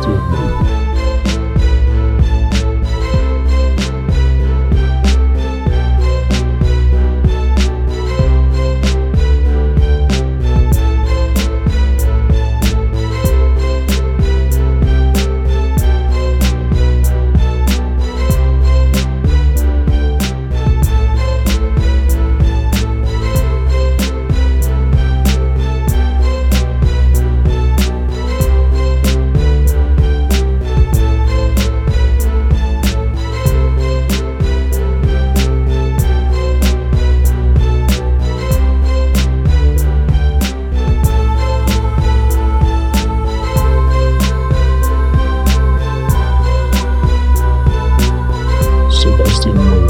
to you.